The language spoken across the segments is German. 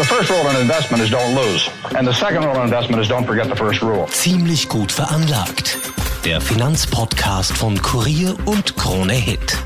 The first rule in investment is don't lose. And the second rule in investment is don't forget the first rule. Ziemlich gut veranlagt. Der Finanzpodcast von Kurier und Krone Hit.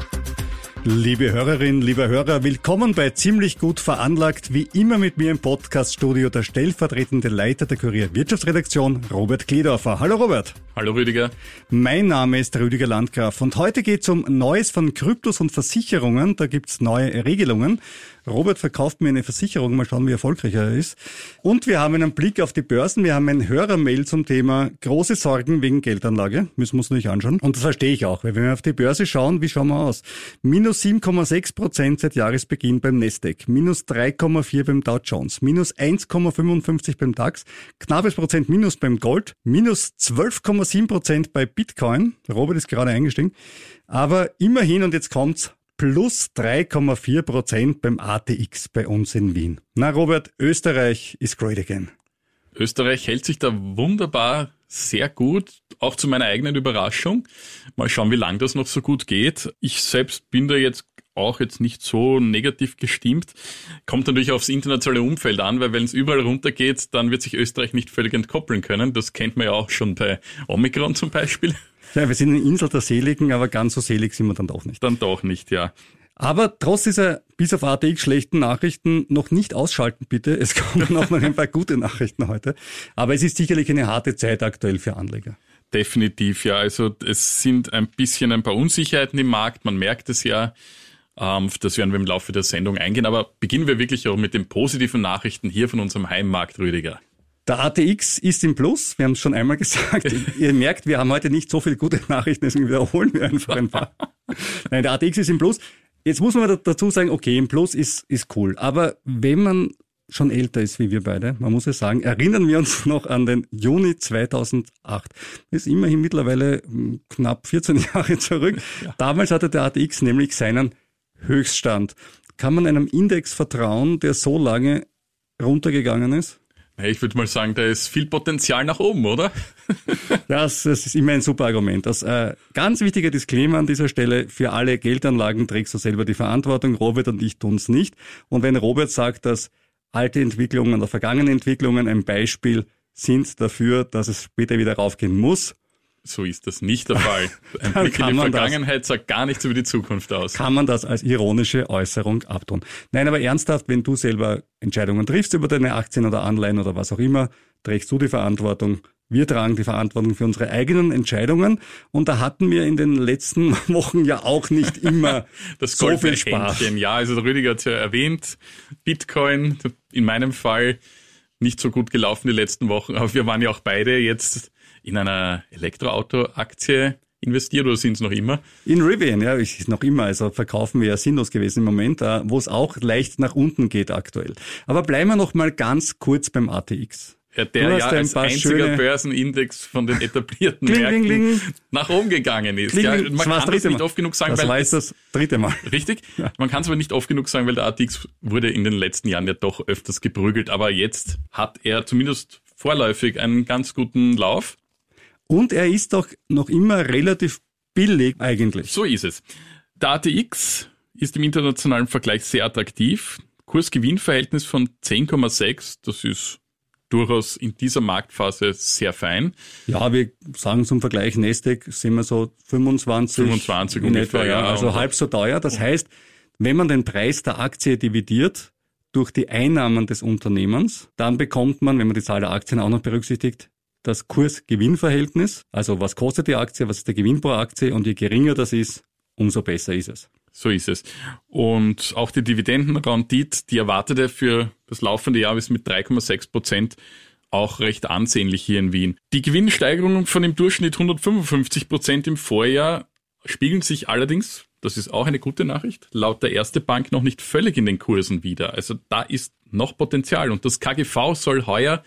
Liebe Hörerinnen, lieber Hörer, willkommen bei Ziemlich gut veranlagt, wie immer mit mir im Podcaststudio der stellvertretende Leiter der Kurier Wirtschaftsredaktion, Robert Kledorfer. Hallo Robert. Hallo Rüdiger. Mein Name ist Rüdiger Landgraf und heute geht es um Neues von Kryptos und Versicherungen. Da gibt's neue Regelungen. Robert verkauft mir eine Versicherung, mal schauen, wie erfolgreich er ist. Und wir haben einen Blick auf die Börsen. Wir haben ein Hörermail zum Thema große Sorgen wegen Geldanlage. Müssen wir uns nicht anschauen. Und das verstehe ich auch, weil wenn wir auf die Börse schauen, wie schauen wir aus? Minus 7,6 Prozent seit Jahresbeginn beim Nasdaq, minus 3,4 beim Dow Jones, minus 1,55 beim DAX, knappes Prozent minus beim Gold, minus 12, 0,7% bei Bitcoin. Robert ist gerade eingestiegen. Aber immerhin, und jetzt kommt's, plus 3,4% beim ATX bei uns in Wien. Na Robert, Österreich ist great again. Österreich hält sich da wunderbar sehr gut, auch zu meiner eigenen Überraschung. Mal schauen, wie lange das noch so gut geht. Ich selbst bin da jetzt auch jetzt nicht so negativ gestimmt. Kommt natürlich aufs internationale Umfeld an, weil wenn es überall runtergeht, dann wird sich Österreich nicht völlig entkoppeln können. Das kennt man ja auch schon bei Omikron zum Beispiel. Ja, wir sind eine Insel der Seligen, aber ganz so selig sind wir dann doch nicht. Dann doch nicht, ja. Aber trotz dieser bis auf ATX schlechten Nachrichten noch nicht ausschalten, bitte. Es kommen noch mal ein paar gute Nachrichten heute. Aber es ist sicherlich eine harte Zeit aktuell für Anleger. Definitiv, ja. Also es sind ein bisschen ein paar Unsicherheiten im Markt. Man merkt es ja. Ähm, das werden wir im Laufe der Sendung eingehen. Aber beginnen wir wirklich auch mit den positiven Nachrichten hier von unserem Heimmarkt, Rüdiger. Der ATX ist im Plus, wir haben es schon einmal gesagt. Ihr merkt, wir haben heute nicht so viele gute Nachrichten, deswegen wiederholen wir einfach ein paar. Nein, der ATX ist im Plus. Jetzt muss man dazu sagen, okay, im Plus ist, ist cool. Aber wenn man schon älter ist wie wir beide, man muss es sagen, erinnern wir uns noch an den Juni 2008. Das ist immerhin mittlerweile hm, knapp 14 Jahre zurück. Ja. Damals hatte der ATX nämlich seinen Höchststand. Kann man einem Index vertrauen, der so lange runtergegangen ist? Ich würde mal sagen, da ist viel Potenzial nach oben, oder? das, das ist immer ein super Argument. Das äh, ganz wichtige Disclaimer an dieser Stelle, für alle Geldanlagen trägst du selber die Verantwortung. Robert und ich tun's nicht. Und wenn Robert sagt, dass alte Entwicklungen oder vergangene Entwicklungen ein Beispiel sind dafür, dass es später wieder raufgehen muss, so ist das nicht der Fall. Ein Blick in die Vergangenheit das, sagt gar nichts über die Zukunft aus. Kann man das als ironische Äußerung abtun? Nein, aber ernsthaft, wenn du selber Entscheidungen triffst über deine Aktien oder Anleihen oder was auch immer, trägst du die Verantwortung. Wir tragen die Verantwortung für unsere eigenen Entscheidungen. Und da hatten wir in den letzten Wochen ja auch nicht immer das so viel Spaß. Händchen. Ja, also der Rüdiger hat es ja erwähnt. Bitcoin, in meinem Fall nicht so gut gelaufen die letzten Wochen. Aber wir waren ja auch beide jetzt in einer Elektroauto-Aktie investiert oder sind es noch immer? In Rivian, ja, ist noch immer. Also verkaufen wir ja sinnlos gewesen im Moment, äh, wo es auch leicht nach unten geht aktuell. Aber bleiben wir noch mal ganz kurz beim ATX. Ja, der ja als einziger Börsenindex von den etablierten kling, Märkten kling, nach oben gegangen ist. Kling, ja, man kann das nicht oft genug sagen, das weil war das dritte Mal. Richtig. Ja. Man kann es aber nicht oft genug sagen, weil der ATX wurde in den letzten Jahren ja doch öfters geprügelt. Aber jetzt hat er zumindest vorläufig einen ganz guten Lauf. Und er ist doch noch immer relativ billig eigentlich. So ist es. Der ATX ist im internationalen Vergleich sehr attraktiv. Kurs-Gewinn-Verhältnis von 10,6, das ist durchaus in dieser Marktphase sehr fein. Ja, wir sagen zum Vergleich, Nasdaq sind wir so 25, 25 in ungefähr, etwa, ja, also halb so teuer. Das heißt, wenn man den Preis der Aktie dividiert durch die Einnahmen des Unternehmens, dann bekommt man, wenn man die Zahl der Aktien auch noch berücksichtigt, das Kurs-Gewinn-Verhältnis. Also was kostet die Aktie, was ist der Gewinn pro Aktie und je geringer das ist, umso besser ist es. So ist es. Und auch die Dividendenrendite, die erwartete für das laufende Jahr ist mit 3,6 Prozent auch recht ansehnlich hier in Wien. Die Gewinnsteigerungen von im Durchschnitt 155 Prozent im Vorjahr spiegeln sich allerdings das ist auch eine gute Nachricht, laut der erste Bank noch nicht völlig in den Kursen wieder. Also da ist noch Potenzial und das KGV soll heuer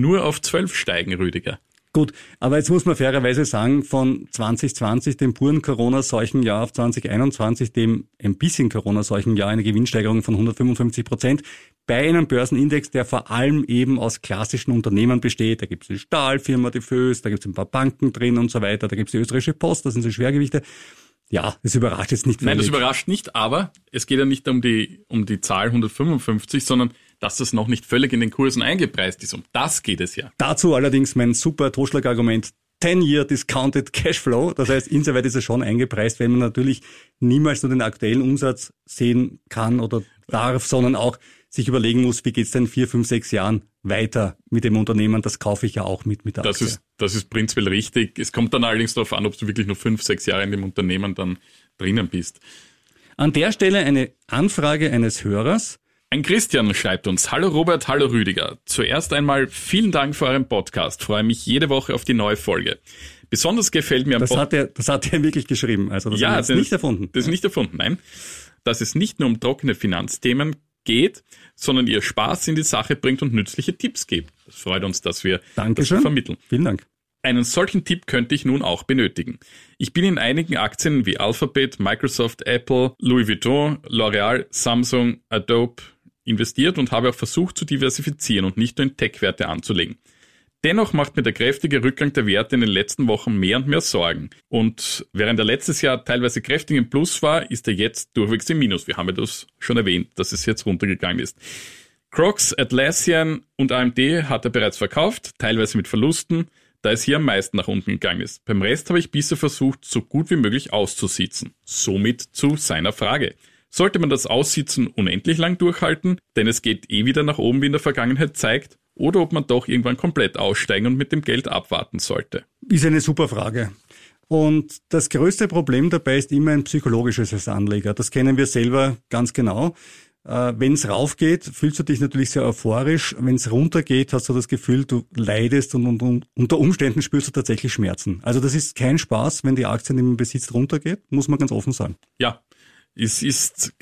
nur auf 12 steigen, Rüdiger. Gut, aber jetzt muss man fairerweise sagen, von 2020, dem puren Corona-Seuchenjahr, auf 2021, dem ein bisschen Corona-Seuchenjahr, eine Gewinnsteigerung von 155 Prozent, bei einem Börsenindex, der vor allem eben aus klassischen Unternehmen besteht. Da gibt es die Stahlfirma, die Föß, da gibt es ein paar Banken drin und so weiter, da gibt es die österreichische Post, das sind so Schwergewichte. Ja, das überrascht jetzt nicht. Nein, das überrascht nicht, aber es geht ja nicht um die, um die Zahl 155, sondern dass das noch nicht völlig in den Kursen eingepreist ist. Um das geht es ja. Dazu allerdings mein super Totschlagargument. 10-Year Discounted Cashflow. Das heißt, insoweit ist es schon eingepreist, wenn man natürlich niemals nur den aktuellen Umsatz sehen kann oder darf, sondern auch sich überlegen muss, wie geht's denn vier, fünf, sechs Jahren weiter mit dem Unternehmen. Das kaufe ich ja auch mit mit der das Ist, das ist prinzipiell richtig. Es kommt dann allerdings darauf an, ob du wirklich nur fünf, sechs Jahre in dem Unternehmen dann drinnen bist. An der Stelle eine Anfrage eines Hörers. Ein Christian schreibt uns, Hallo Robert, hallo Rüdiger. Zuerst einmal vielen Dank für euren Podcast. Freue mich jede Woche auf die neue Folge. Besonders gefällt mir am das hat er, Das hat er wirklich geschrieben. Also das ja, ist nicht erfunden. Das ist nicht erfunden, nein. Dass es nicht nur um trockene Finanzthemen geht, sondern ihr Spaß in die Sache bringt und nützliche Tipps gibt. Das freut uns, dass wir Dankeschön. das vermitteln. Vielen Dank. Einen solchen Tipp könnte ich nun auch benötigen. Ich bin in einigen Aktien wie Alphabet, Microsoft, Apple, Louis Vuitton, L'Oreal, Samsung, Adobe investiert und habe auch versucht zu diversifizieren und nicht nur in Tech-Werte anzulegen. Dennoch macht mir der kräftige Rückgang der Werte in den letzten Wochen mehr und mehr Sorgen. Und während er letztes Jahr teilweise kräftig im Plus war, ist er jetzt durchwegs im Minus. Wir haben ja das schon erwähnt, dass es jetzt runtergegangen ist. Crocs, Atlassian und AMD hat er bereits verkauft, teilweise mit Verlusten, da es hier am meisten nach unten gegangen ist. Beim Rest habe ich bisher versucht, so gut wie möglich auszusitzen. Somit zu seiner Frage. Sollte man das Aussitzen unendlich lang durchhalten, denn es geht eh wieder nach oben, wie in der Vergangenheit zeigt, oder ob man doch irgendwann komplett aussteigen und mit dem Geld abwarten sollte? Ist eine super Frage. Und das größte Problem dabei ist immer ein psychologisches als Anleger. Das kennen wir selber ganz genau. Äh, Wenn es raufgeht, fühlst du dich natürlich sehr euphorisch. Wenn es runtergeht, hast du das Gefühl, du leidest und, und, und, unter Umständen spürst du tatsächlich Schmerzen. Also das ist kein Spaß, wenn die Aktie im Besitz runtergeht, muss man ganz offen sagen. Ja, es ist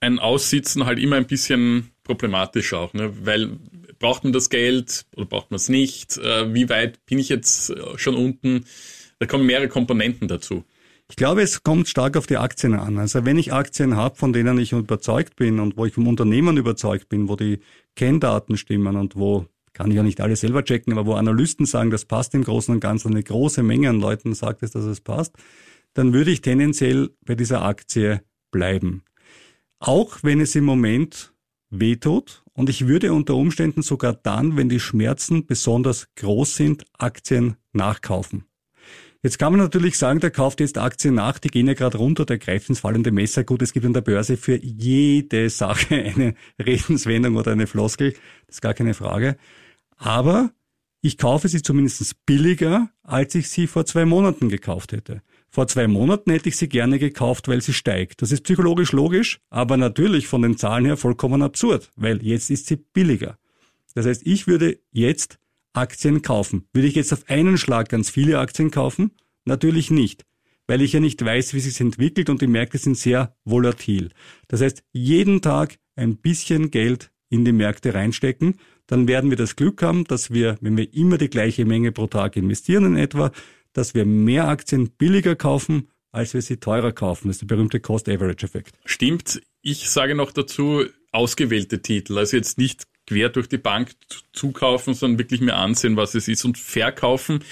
ein Aussitzen halt immer ein bisschen problematisch auch, ne? weil braucht man das Geld oder braucht man es nicht? Äh, wie weit bin ich jetzt äh, schon unten? Da kommen mehrere Komponenten dazu. Ich glaube, es kommt stark auf die Aktien an. Also wenn ich Aktien habe, von denen ich überzeugt bin und wo ich vom Unternehmen überzeugt bin, wo die Kenndaten stimmen und wo kann ich ja nicht alle selber checken, aber wo Analysten sagen, das passt im Großen und Ganzen, eine große Menge an Leuten sagt es, dass es passt, dann würde ich tendenziell bei dieser Aktie bleiben. Auch wenn es im Moment wehtut und ich würde unter Umständen sogar dann, wenn die Schmerzen besonders groß sind, Aktien nachkaufen. Jetzt kann man natürlich sagen, der kauft jetzt Aktien nach, die gehen ja gerade runter, der greift ins fallende Messer. Gut, es gibt an der Börse für jede Sache eine Redenswendung oder eine Floskel, das ist gar keine Frage. Aber ich kaufe sie zumindest billiger, als ich sie vor zwei Monaten gekauft hätte. Vor zwei Monaten hätte ich sie gerne gekauft, weil sie steigt. Das ist psychologisch logisch, aber natürlich von den Zahlen her vollkommen absurd, weil jetzt ist sie billiger. Das heißt, ich würde jetzt Aktien kaufen. Würde ich jetzt auf einen Schlag ganz viele Aktien kaufen? Natürlich nicht, weil ich ja nicht weiß, wie sich entwickelt und die Märkte sind sehr volatil. Das heißt, jeden Tag ein bisschen Geld in die Märkte reinstecken, dann werden wir das Glück haben, dass wir, wenn wir immer die gleiche Menge pro Tag investieren in etwa, dass wir mehr Aktien billiger kaufen, als wir sie teurer kaufen. Das ist der berühmte Cost-Average-Effekt. Stimmt. Ich sage noch dazu, ausgewählte Titel. Also jetzt nicht quer durch die Bank zukaufen, sondern wirklich mir ansehen, was es ist und verkaufen.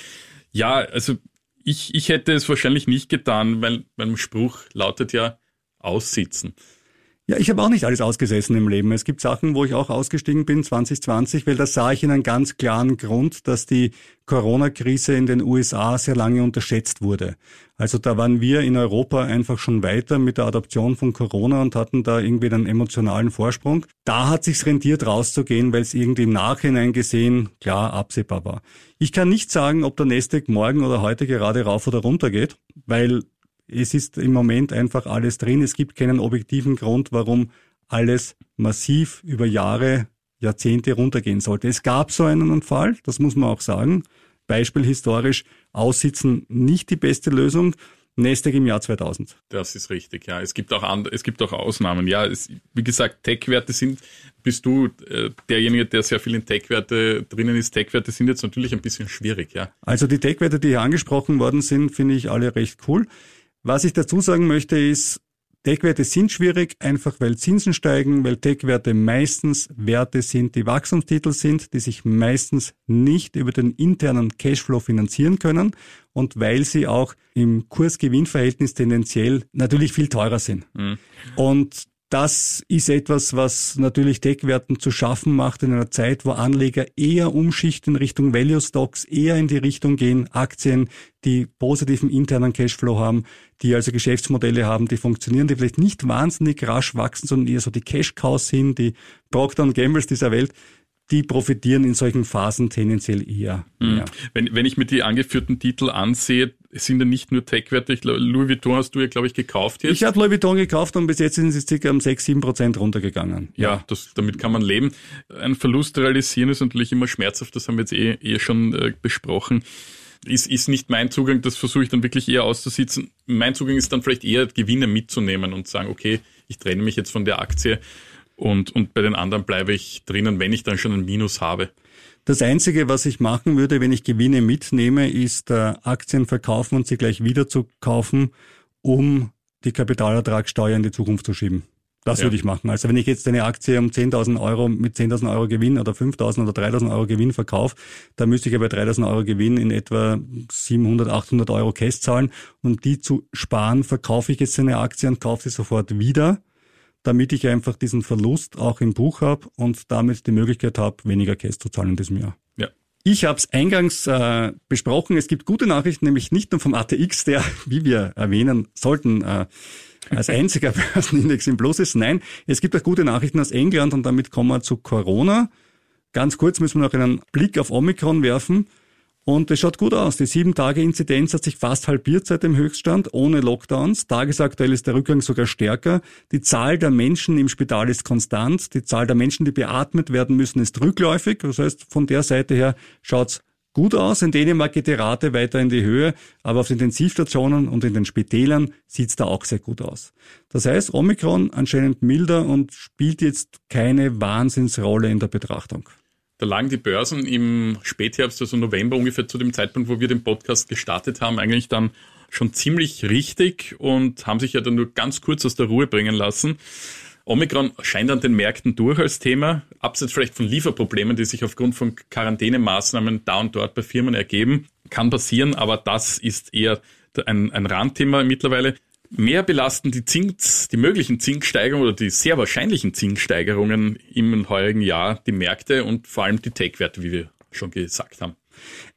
Ja, also ich, ich hätte es wahrscheinlich nicht getan, weil mein Spruch lautet ja aussitzen. Ja, ich habe auch nicht alles ausgesessen im Leben. Es gibt Sachen, wo ich auch ausgestiegen bin 2020, weil da sah ich in einem ganz klaren Grund, dass die Corona-Krise in den USA sehr lange unterschätzt wurde. Also da waren wir in Europa einfach schon weiter mit der Adaption von Corona und hatten da irgendwie einen emotionalen Vorsprung. Da hat sich's rentiert rauszugehen, weil es irgendwie im Nachhinein gesehen klar absehbar war. Ich kann nicht sagen, ob der Nasdaq morgen oder heute gerade rauf oder runter geht, weil es ist im Moment einfach alles drin. Es gibt keinen objektiven Grund, warum alles massiv über Jahre, Jahrzehnte runtergehen sollte. Es gab so einen Fall, das muss man auch sagen. Beispiel historisch, aussitzen nicht die beste Lösung. Nasdaq im Jahr 2000. Das ist richtig, ja. Es gibt auch andere, es gibt auch Ausnahmen. Ja, es, wie gesagt, Tech-Werte sind, bist du äh, derjenige, der sehr viel in Tech-Werte drinnen ist. Tech-Werte sind jetzt natürlich ein bisschen schwierig, ja. Also die Tech-Werte, die hier angesprochen worden sind, finde ich alle recht cool. Was ich dazu sagen möchte, ist, Tech-Werte sind schwierig, einfach weil Zinsen steigen, weil Tech-Werte meistens Werte sind, die Wachstumstitel sind, die sich meistens nicht über den internen Cashflow finanzieren können und weil sie auch im Kurs-Gewinn-Verhältnis tendenziell natürlich viel teurer sind. Mhm. Und das ist etwas, was natürlich Tech-Werten zu schaffen macht in einer Zeit, wo Anleger eher umschichten Richtung Value Stocks, eher in die Richtung gehen, Aktien, die positiven internen Cashflow haben, die also Geschäftsmodelle haben, die funktionieren, die vielleicht nicht wahnsinnig rasch wachsen, sondern eher so die Cash-Cows sind, die Procter Gambles dieser Welt, die profitieren in solchen Phasen tendenziell eher. Mhm. Wenn, wenn ich mir die angeführten Titel ansehe, sind ja nicht nur Tech-Werte. Louis Vuitton hast du ja, glaube ich, gekauft jetzt. Ich habe Louis Vuitton gekauft und bis jetzt sind sie circa um 6, 7 Prozent runtergegangen. Ja, ja das, damit kann man leben. Ein Verlust realisieren ist natürlich immer schmerzhaft, das haben wir jetzt eh, eh schon äh, besprochen. Ist, ist nicht mein Zugang, das versuche ich dann wirklich eher auszusitzen. Mein Zugang ist dann vielleicht eher Gewinne mitzunehmen und sagen, okay, ich trenne mich jetzt von der Aktie und, und bei den anderen bleibe ich drinnen, wenn ich dann schon ein Minus habe. Das Einzige, was ich machen würde, wenn ich Gewinne mitnehme, ist äh, Aktien verkaufen und sie gleich wieder zu kaufen, um die Kapitalertragssteuer in die Zukunft zu schieben. Das ja. würde ich machen. Also wenn ich jetzt eine Aktie um 10.000 Euro mit 10.000 Euro Gewinn oder 5.000 oder 3.000 Euro Gewinn verkaufe, dann müsste ich ja bei 3.000 Euro Gewinn in etwa 700, 800 Euro Cash zahlen. Um die zu sparen, verkaufe ich jetzt eine Aktie und kaufe sie sofort wieder damit ich einfach diesen Verlust auch im Buch habe und damit die Möglichkeit habe, weniger Cash zu zahlen in diesem Jahr. Ja. Ich habe es eingangs äh, besprochen. Es gibt gute Nachrichten, nämlich nicht nur vom ATX, der, wie wir erwähnen sollten, äh, als einziger Börsenindex im Plus ist. Nein, es gibt auch gute Nachrichten aus England und damit kommen wir zu Corona. Ganz kurz müssen wir noch einen Blick auf Omikron werfen. Und es schaut gut aus. Die sieben Tage Inzidenz hat sich fast halbiert seit dem Höchststand, ohne Lockdowns. Tagesaktuell ist der Rückgang sogar stärker. Die Zahl der Menschen im Spital ist konstant. Die Zahl der Menschen, die beatmet werden müssen, ist rückläufig. Das heißt, von der Seite her schaut's gut aus. In Dänemark geht die Rate weiter in die Höhe, aber auf den Intensivstationen und in den Spitälern sieht's da auch sehr gut aus. Das heißt, Omikron anscheinend milder und spielt jetzt keine Wahnsinnsrolle in der Betrachtung. Da lagen die Börsen im Spätherbst, also November ungefähr zu dem Zeitpunkt, wo wir den Podcast gestartet haben, eigentlich dann schon ziemlich richtig und haben sich ja dann nur ganz kurz aus der Ruhe bringen lassen. Omikron scheint an den Märkten durch als Thema, abseits vielleicht von Lieferproblemen, die sich aufgrund von Quarantänemaßnahmen da und dort bei Firmen ergeben. Kann passieren, aber das ist eher ein, ein Randthema mittlerweile. Mehr belasten die Zins, die möglichen Zinssteigerungen oder die sehr wahrscheinlichen Zinssteigerungen im heurigen Jahr die Märkte und vor allem die Tech-Werte, wie wir schon gesagt haben.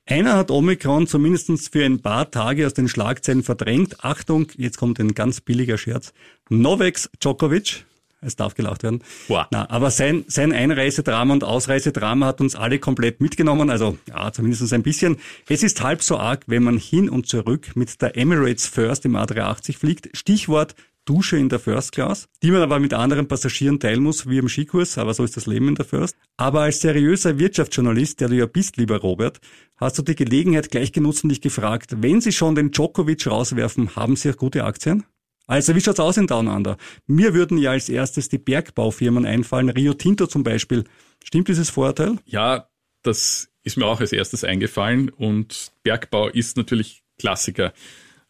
Einer hat Omikron zumindest für ein paar Tage aus den Schlagzeilen verdrängt. Achtung, jetzt kommt ein ganz billiger Scherz. Novak Djokovic, es darf gelacht werden. Boah. Na, aber sein, sein Einreisedrama und Ausreisedrama hat uns alle komplett mitgenommen, also ja, zumindest ein bisschen. Es ist halb so arg, wenn man hin und zurück mit der Emirates First im A380 fliegt. Stichwort Dusche in der First Class, die man aber mit anderen Passagieren teilen muss, wie im Skikurs, aber so ist das Leben in der First. Aber als seriöser Wirtschaftsjournalist, der du ja bist, lieber Robert, hast du die Gelegenheit gleich genutzt und dich gefragt, wenn Sie schon den Djokovic rauswerfen, haben Sie auch gute Aktien? Also wie schaut's aus in Down Under? Mir würden ja als erstes die Bergbaufirmen einfallen, Rio Tinto zum Beispiel. Stimmt dieses Vorurteil? Ja, das ist mir auch als erstes eingefallen und Bergbau ist natürlich Klassiker.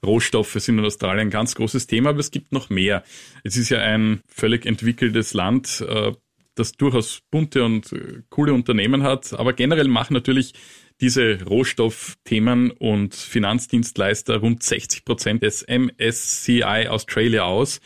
Rohstoffe sind in Australien ein ganz großes Thema, aber es gibt noch mehr. Es ist ja ein völlig entwickeltes Land, äh, das durchaus bunte und äh, coole Unternehmen hat, aber generell machen natürlich diese Rohstoffthemen und Finanzdienstleister rund 60 Prozent des MSCI Australia aus.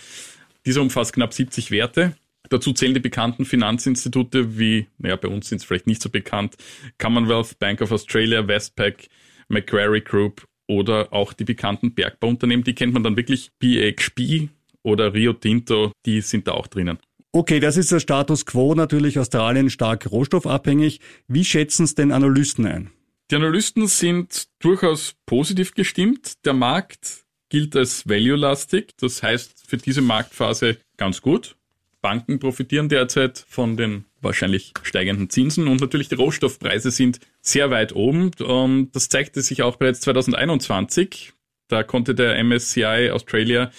Dieser umfasst knapp 70 Werte. Dazu zählen die bekannten Finanzinstitute wie, naja, bei uns sind es vielleicht nicht so bekannt, Commonwealth, Bank of Australia, Westpac, Macquarie Group oder auch die bekannten Bergbauunternehmen. Die kennt man dann wirklich, BHP oder Rio Tinto, die sind da auch drinnen. Okay, das ist der Status quo natürlich Australien stark rohstoffabhängig. Wie schätzen es denn Analysten ein? Die Analysten sind durchaus positiv gestimmt. Der Markt gilt als value-lastig. Das heißt für diese Marktphase ganz gut. Banken profitieren derzeit von den wahrscheinlich steigenden Zinsen und natürlich die Rohstoffpreise sind sehr weit oben. Und das zeigte sich auch bereits 2021. Da konnte der MSCI Australia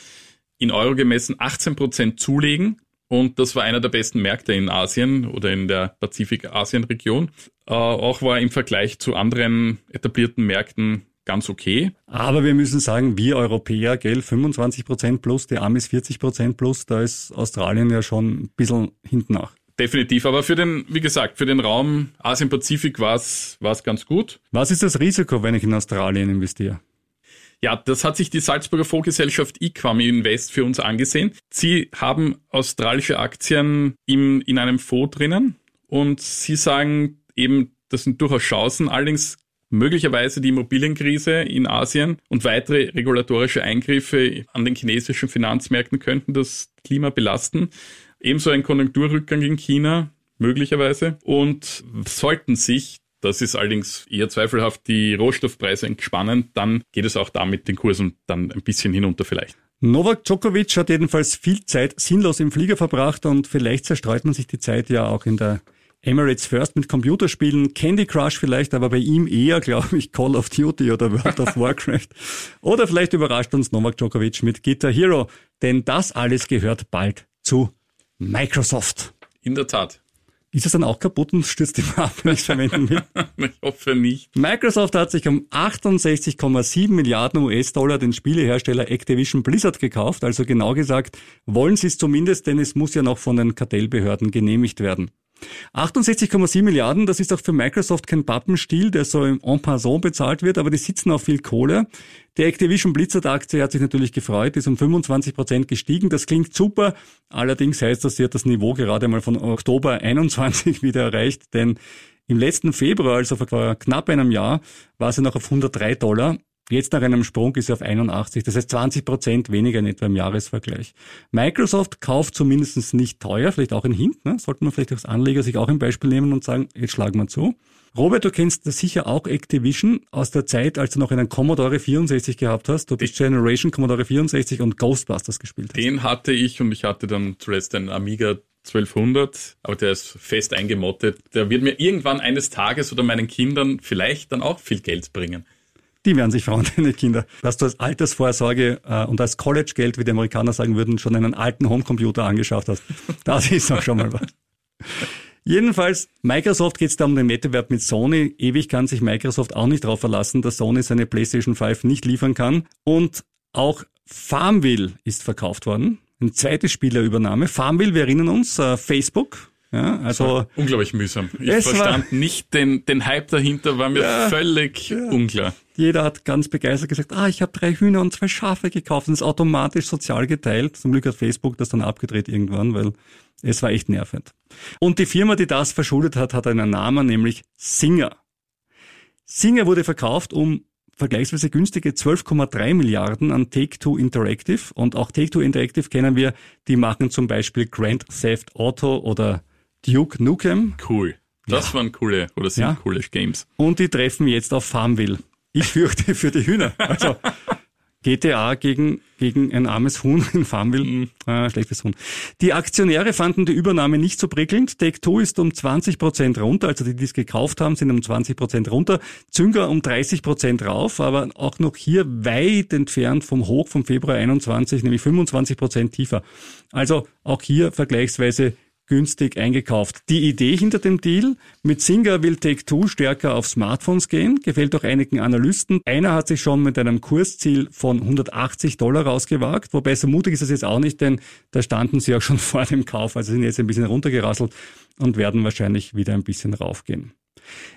in Euro gemessen 18 Prozent zulegen. Und das war einer der besten Märkte in Asien oder in der Pazifik-Asien-Region. Äh, auch war im Vergleich zu anderen etablierten Märkten ganz okay. Aber wir müssen sagen, wir Europäer, gell, 25 Prozent plus, die Amis 40 Prozent plus, da ist Australien ja schon ein bisschen hinten nach. Definitiv, aber für den, wie gesagt, für den Raum Asien-Pazifik war es ganz gut. Was ist das Risiko, wenn ich in Australien investiere? Ja, das hat sich die Salzburger Fondsgesellschaft Equam Invest für uns angesehen. Sie haben australische Aktien im, in einem Fonds drinnen und sie sagen eben, das sind durchaus Chancen. Allerdings möglicherweise die Immobilienkrise in Asien und weitere regulatorische Eingriffe an den chinesischen Finanzmärkten könnten das Klima belasten. Ebenso ein Konjunkturrückgang in China, möglicherweise. Und sollten sich das ist allerdings eher zweifelhaft, die Rohstoffpreise entspannen, dann geht es auch da mit den Kursen dann ein bisschen hinunter vielleicht. Novak Djokovic hat jedenfalls viel Zeit sinnlos im Flieger verbracht und vielleicht zerstreut man sich die Zeit ja auch in der Emirates First mit Computerspielen, Candy Crush vielleicht, aber bei ihm eher, glaube ich, Call of Duty oder World of Warcraft. Oder vielleicht überrascht uns Novak Djokovic mit Guitar Hero, denn das alles gehört bald zu Microsoft. In der Tat. Ist es dann auch kaputt und stürzt immer ab, wenn ich es verwenden will? ich hoffe nicht. Microsoft hat sich um 68,7 Milliarden US-Dollar den Spielehersteller Activision Blizzard gekauft. Also genau gesagt, wollen sie es zumindest, denn es muss ja noch von den Kartellbehörden genehmigt werden. 68,7 Milliarden, das ist auch für Microsoft kein Pappenstiel, der so En passant bezahlt wird, aber die sitzen auf viel Kohle. Die Activision Blizzard Aktie hat sich natürlich gefreut, ist um 25 Prozent gestiegen. Das klingt super. Allerdings heißt das, sie hat das Niveau gerade mal von Oktober 21 wieder erreicht, denn im letzten Februar, also vor knapp einem Jahr, war sie noch auf 103 Dollar. Jetzt nach einem Sprung ist er auf 81, das heißt 20 Prozent weniger in etwa im Jahresvergleich. Microsoft kauft zumindest nicht teuer, vielleicht auch ein Hint, ne? sollte man vielleicht als Anleger sich auch ein Beispiel nehmen und sagen, jetzt schlagen wir zu. Robert, du kennst sicher auch Activision aus der Zeit, als du noch einen Commodore 64 gehabt hast. Du bist Generation Commodore 64 und Ghostbusters gespielt hast. Den hatte ich und ich hatte dann zuletzt einen Amiga 1200, aber der ist fest eingemottet. Der wird mir irgendwann eines Tages oder meinen Kindern vielleicht dann auch viel Geld bringen. Die werden sich freuen, deine Kinder. Dass du als Altersvorsorge äh, und als College-Geld, wie die Amerikaner sagen würden, schon einen alten Homecomputer angeschafft hast. Das ist auch schon mal was. Jedenfalls, Microsoft geht es da um den Wettbewerb mit Sony. Ewig kann sich Microsoft auch nicht darauf verlassen, dass Sony seine PlayStation 5 nicht liefern kann. Und auch Farmville ist verkauft worden. Eine zweite Spielerübernahme. Farmville, wir erinnern uns, äh, Facebook, ja, also unglaublich mühsam. Ich verstand nicht den, den Hype dahinter, war mir ja, völlig ja. unklar. Jeder hat ganz begeistert gesagt, ah, ich habe drei Hühner und zwei Schafe gekauft und es ist automatisch sozial geteilt. Zum Glück hat Facebook das dann abgedreht irgendwann, weil es war echt nervend. Und die Firma, die das verschuldet hat, hat einen Namen, nämlich Singer. Singer wurde verkauft um vergleichsweise günstige 12,3 Milliarden an Take-Two Interactive. Und auch Take-Two Interactive kennen wir, die machen zum Beispiel Grand Theft Auto oder Duke Nukem. Cool. Das ja. waren coole oder sind ja. coole Games. Und die treffen jetzt auf Farmville. Ich fürchte für die Hühner. Also GTA gegen, gegen ein armes Huhn in Farmville. Mhm. Äh, schlechtes Huhn. Die Aktionäre fanden die Übernahme nicht so prickelnd. Take-Two ist um 20 Prozent runter, also die, die es gekauft haben, sind um 20 Prozent runter. Zünger um 30 Prozent rauf, aber auch noch hier weit entfernt vom Hoch vom Februar 21, nämlich 25 Prozent tiefer. Also auch hier vergleichsweise günstig eingekauft. Die Idee hinter dem Deal, mit Singer will Take-Two stärker auf Smartphones gehen, gefällt auch einigen Analysten. Einer hat sich schon mit einem Kursziel von 180 Dollar rausgewagt, wobei so mutig ist es jetzt auch nicht, denn da standen sie auch schon vor dem Kauf, also sind jetzt ein bisschen runtergerasselt und werden wahrscheinlich wieder ein bisschen raufgehen.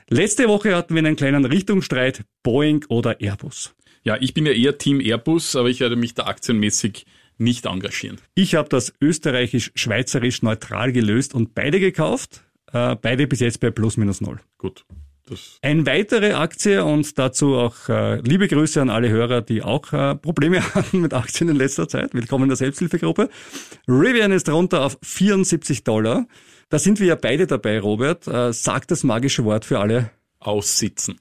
Letzte Woche hatten wir einen kleinen Richtungsstreit, Boeing oder Airbus. Ja, ich bin ja eher Team Airbus, aber ich werde mich da aktienmäßig nicht engagieren. Ich habe das österreichisch-schweizerisch neutral gelöst und beide gekauft. Äh, beide bis jetzt bei plus minus null. Gut. Das Eine weitere Aktie und dazu auch äh, liebe Grüße an alle Hörer, die auch äh, Probleme hatten mit Aktien in letzter Zeit. Willkommen in der Selbsthilfegruppe. Rivian ist runter auf 74 Dollar. Da sind wir ja beide dabei, Robert. Äh, sag das magische Wort für alle. Aussitzen.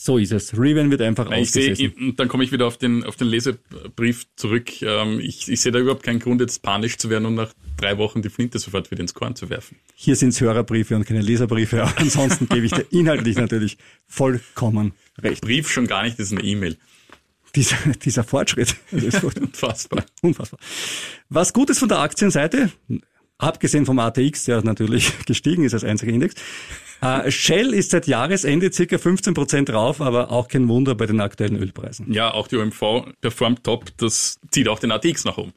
So ist es. Riven wird einfach Nein, ausgesessen. Seh, dann komme ich wieder auf den, auf den Lesebrief zurück. Ähm, ich, ich sehe da überhaupt keinen Grund, jetzt panisch zu werden und nach drei Wochen die Flinte sofort wieder ins Korn zu werfen. Hier sind es Hörerbriefe und keine Leserbriefe. Aber ansonsten gebe ich dir inhaltlich natürlich vollkommen recht. Brief schon gar nicht, das ist eine E-Mail. dieser, dieser Fortschritt. Unfassbar. Unfassbar. Was gut ist von der Aktienseite, abgesehen vom ATX, der natürlich gestiegen ist als einziger Index, äh, Shell ist seit Jahresende circa 15 Prozent rauf, aber auch kein Wunder bei den aktuellen Ölpreisen. Ja, auch die OMV performt top, das zieht auch den ATX nach oben.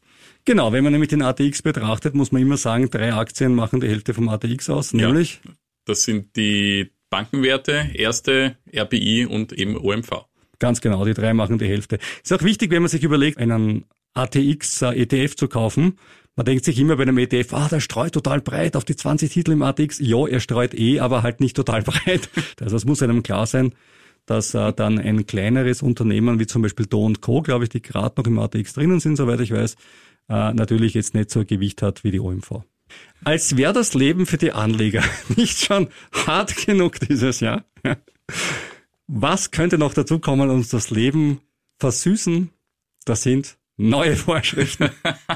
Genau, wenn man nämlich den ATX betrachtet, muss man immer sagen, drei Aktien machen die Hälfte vom ATX aus, nämlich? Ja, das sind die Bankenwerte, Erste, RBI und eben OMV. Ganz genau, die drei machen die Hälfte. Ist auch wichtig, wenn man sich überlegt, einen ATX äh, ETF zu kaufen. Man denkt sich immer bei einem ETF, ah, der streut total breit auf die 20 Titel im ATX. Ja, er streut eh, aber halt nicht total breit. Also es muss einem klar sein, dass äh, dann ein kleineres Unternehmen wie zum Beispiel Do Co., glaube ich, die gerade noch im ATX drinnen sind, soweit ich weiß, äh, natürlich jetzt nicht so ein Gewicht hat wie die OMV. Als wäre das Leben für die Anleger nicht schon hart genug dieses Jahr. Was könnte noch dazu kommen, uns das Leben versüßen? Das sind neue Vorschriften.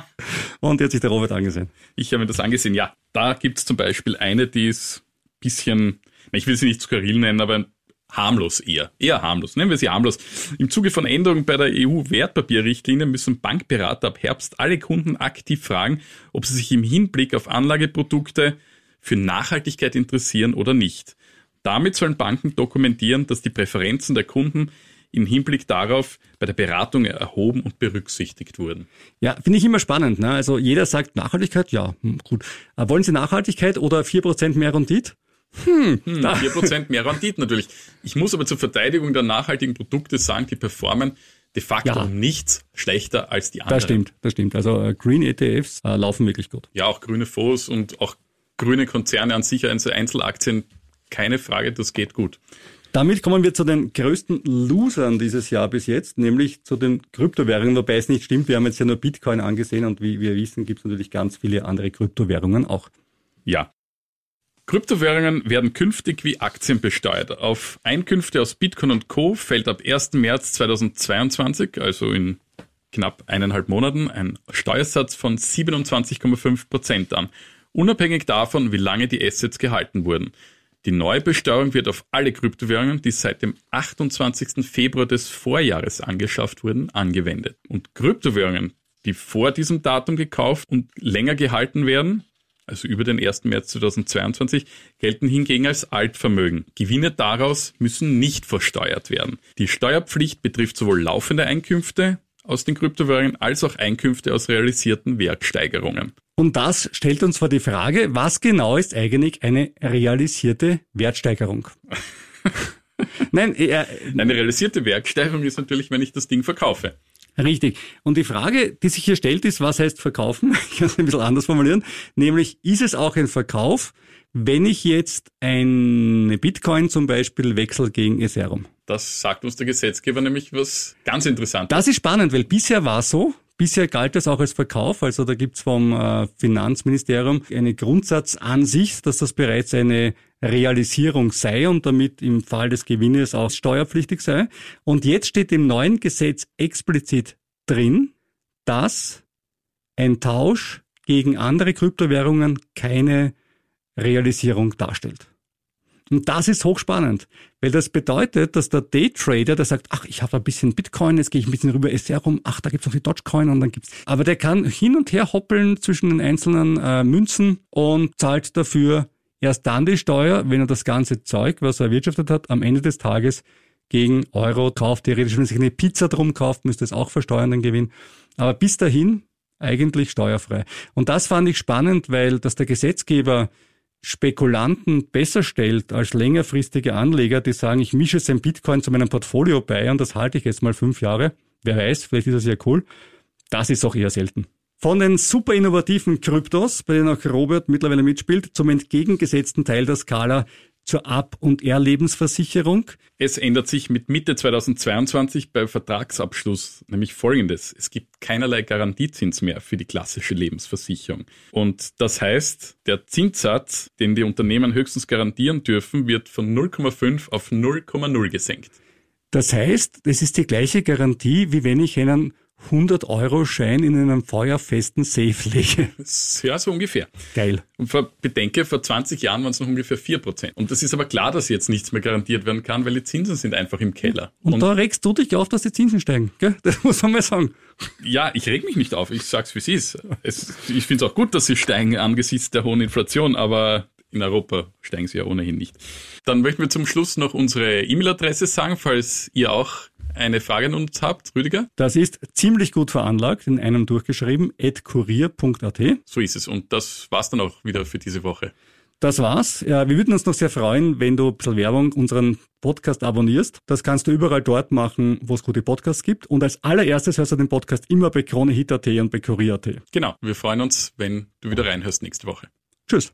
Und jetzt sich der Robert angesehen. Ich habe mir das angesehen. Ja, da gibt es zum Beispiel eine, die ist bisschen, ich will sie nicht skurril nennen, aber harmlos eher. Eher harmlos. Nennen wir sie harmlos. Im Zuge von Änderungen bei der EU-Wertpapierrichtlinie müssen Bankberater ab Herbst alle Kunden aktiv fragen, ob sie sich im Hinblick auf Anlageprodukte für Nachhaltigkeit interessieren oder nicht. Damit sollen Banken dokumentieren, dass die Präferenzen der Kunden im Hinblick darauf bei der Beratung erhoben und berücksichtigt wurden. Ja, finde ich immer spannend. Ne? Also jeder sagt Nachhaltigkeit, ja, hm, gut. Aber wollen Sie Nachhaltigkeit oder 4% mehr Rendite? Hm, hm, 4% mehr Rendite natürlich. Ich muss aber zur Verteidigung der nachhaltigen Produkte sagen, die performen de facto ja. nichts schlechter als die anderen. Das stimmt, das stimmt. Also äh, Green ETFs äh, laufen wirklich gut. Ja, auch grüne Fonds und auch grüne Konzerne an sich, also Einzelaktien, keine Frage, das geht gut. Damit kommen wir zu den größten Losern dieses Jahr bis jetzt, nämlich zu den Kryptowährungen, wobei es nicht stimmt, wir haben jetzt ja nur Bitcoin angesehen und wie wir wissen, gibt es natürlich ganz viele andere Kryptowährungen auch. Ja, Kryptowährungen werden künftig wie Aktien besteuert. Auf Einkünfte aus Bitcoin und Co. fällt ab 1. März 2022, also in knapp eineinhalb Monaten, ein Steuersatz von 27,5 Prozent an, unabhängig davon, wie lange die Assets gehalten wurden. Die neue Besteuerung wird auf alle Kryptowährungen, die seit dem 28. Februar des Vorjahres angeschafft wurden, angewendet. Und Kryptowährungen, die vor diesem Datum gekauft und länger gehalten werden, also über den 1. März 2022, gelten hingegen als Altvermögen. Gewinne daraus müssen nicht versteuert werden. Die Steuerpflicht betrifft sowohl laufende Einkünfte aus den Kryptowährungen als auch Einkünfte aus realisierten Wertsteigerungen. Und das stellt uns vor die Frage, was genau ist eigentlich eine realisierte Wertsteigerung? Nein, äh, eine realisierte Wertsteigerung ist natürlich, wenn ich das Ding verkaufe. Richtig. Und die Frage, die sich hier stellt, ist, was heißt verkaufen? Ich kann es ein bisschen anders formulieren. Nämlich, ist es auch ein Verkauf, wenn ich jetzt eine Bitcoin zum Beispiel wechsle gegen Ethereum? Das sagt uns der Gesetzgeber nämlich was ganz Interessantes. Das ist spannend, weil bisher war es so, Bisher galt das auch als Verkauf, also da gibt's vom äh, Finanzministerium eine Grundsatzansicht, dass das bereits eine Realisierung sei und damit im Fall des Gewinnes auch steuerpflichtig sei. Und jetzt steht im neuen Gesetz explizit drin, dass ein Tausch gegen andere Kryptowährungen keine Realisierung darstellt. Und das ist hochspannend, weil das bedeutet, dass der Daytrader, der sagt, ach, ich habe ein bisschen Bitcoin, jetzt gehe ich ein bisschen rüber Ethereum, ach, da gibt's noch die Dogecoin und dann gibt's. Aber der kann hin und her hoppeln zwischen den einzelnen äh, Münzen und zahlt dafür erst dann die Steuer, wenn er das ganze Zeug, was er erwirtschaftet hat, am Ende des Tages gegen Euro kauft. Theoretisch, wenn er sich eine Pizza drum kauft, müsste es auch versteuern, den Gewinn. Aber bis dahin eigentlich steuerfrei. Und das fand ich spannend, weil dass der Gesetzgeber Spekulanten besser stellt als längerfristige Anleger, die sagen, ich mische sein Bitcoin zu meinem Portfolio bei und das halte ich jetzt mal fünf Jahre. Wer weiß, vielleicht ist das ja cool. Das ist auch eher selten. Von den super innovativen Kryptos, bei denen auch Robert mittlerweile mitspielt, zum entgegengesetzten Teil der Skala zur Ab- und R-Lebensversicherung. Es ändert sich mit Mitte 2022 bei Vertragsabschluss nämlich Folgendes. Es gibt keinerlei Garantiezins mehr für die klassische Lebensversicherung. Und das heißt, der Zinssatz, den die Unternehmen höchstens garantieren dürfen, wird von 0,5 auf 0,0 gesenkt. Das heißt, es ist die gleiche Garantie, wie wenn ich einen 100-Euro-Schein in einem feuerfesten Safe lege. Ja, so ungefähr. Geil. Und vor, bedenke, vor 20 Jahren waren es noch ungefähr 4%. Und das ist aber klar, dass jetzt nichts mehr garantiert werden kann, weil die Zinsen sind einfach im Keller. Und, und da regst du dich auf, dass die Zinsen steigen, gell? Das muss man mal sagen. Ja, ich reg mich nicht auf. Ich sag's, wie es ist. Ich finde es auch gut, dass sie steigen angesichts der hohen Inflation, aber in Europa steigen sie ja ohnehin nicht. Dann möchten wir zum Schluss noch unsere E-Mail-Adresse sagen, falls ihr auch eine Frage an uns habt, Rüdiger? Das ist ziemlich gut veranlagt, in einem durchgeschrieben, kurier.at. So ist es. Und das war's dann auch wieder für diese Woche. Das war's. Ja, wir würden uns noch sehr freuen, wenn du ein bisschen Werbung unseren Podcast abonnierst. Das kannst du überall dort machen, wo es gute Podcasts gibt. Und als allererstes hörst du den Podcast immer bei KroneHit.at und bei Kurier.at. Genau. Wir freuen uns, wenn du wieder reinhörst nächste Woche. Tschüss.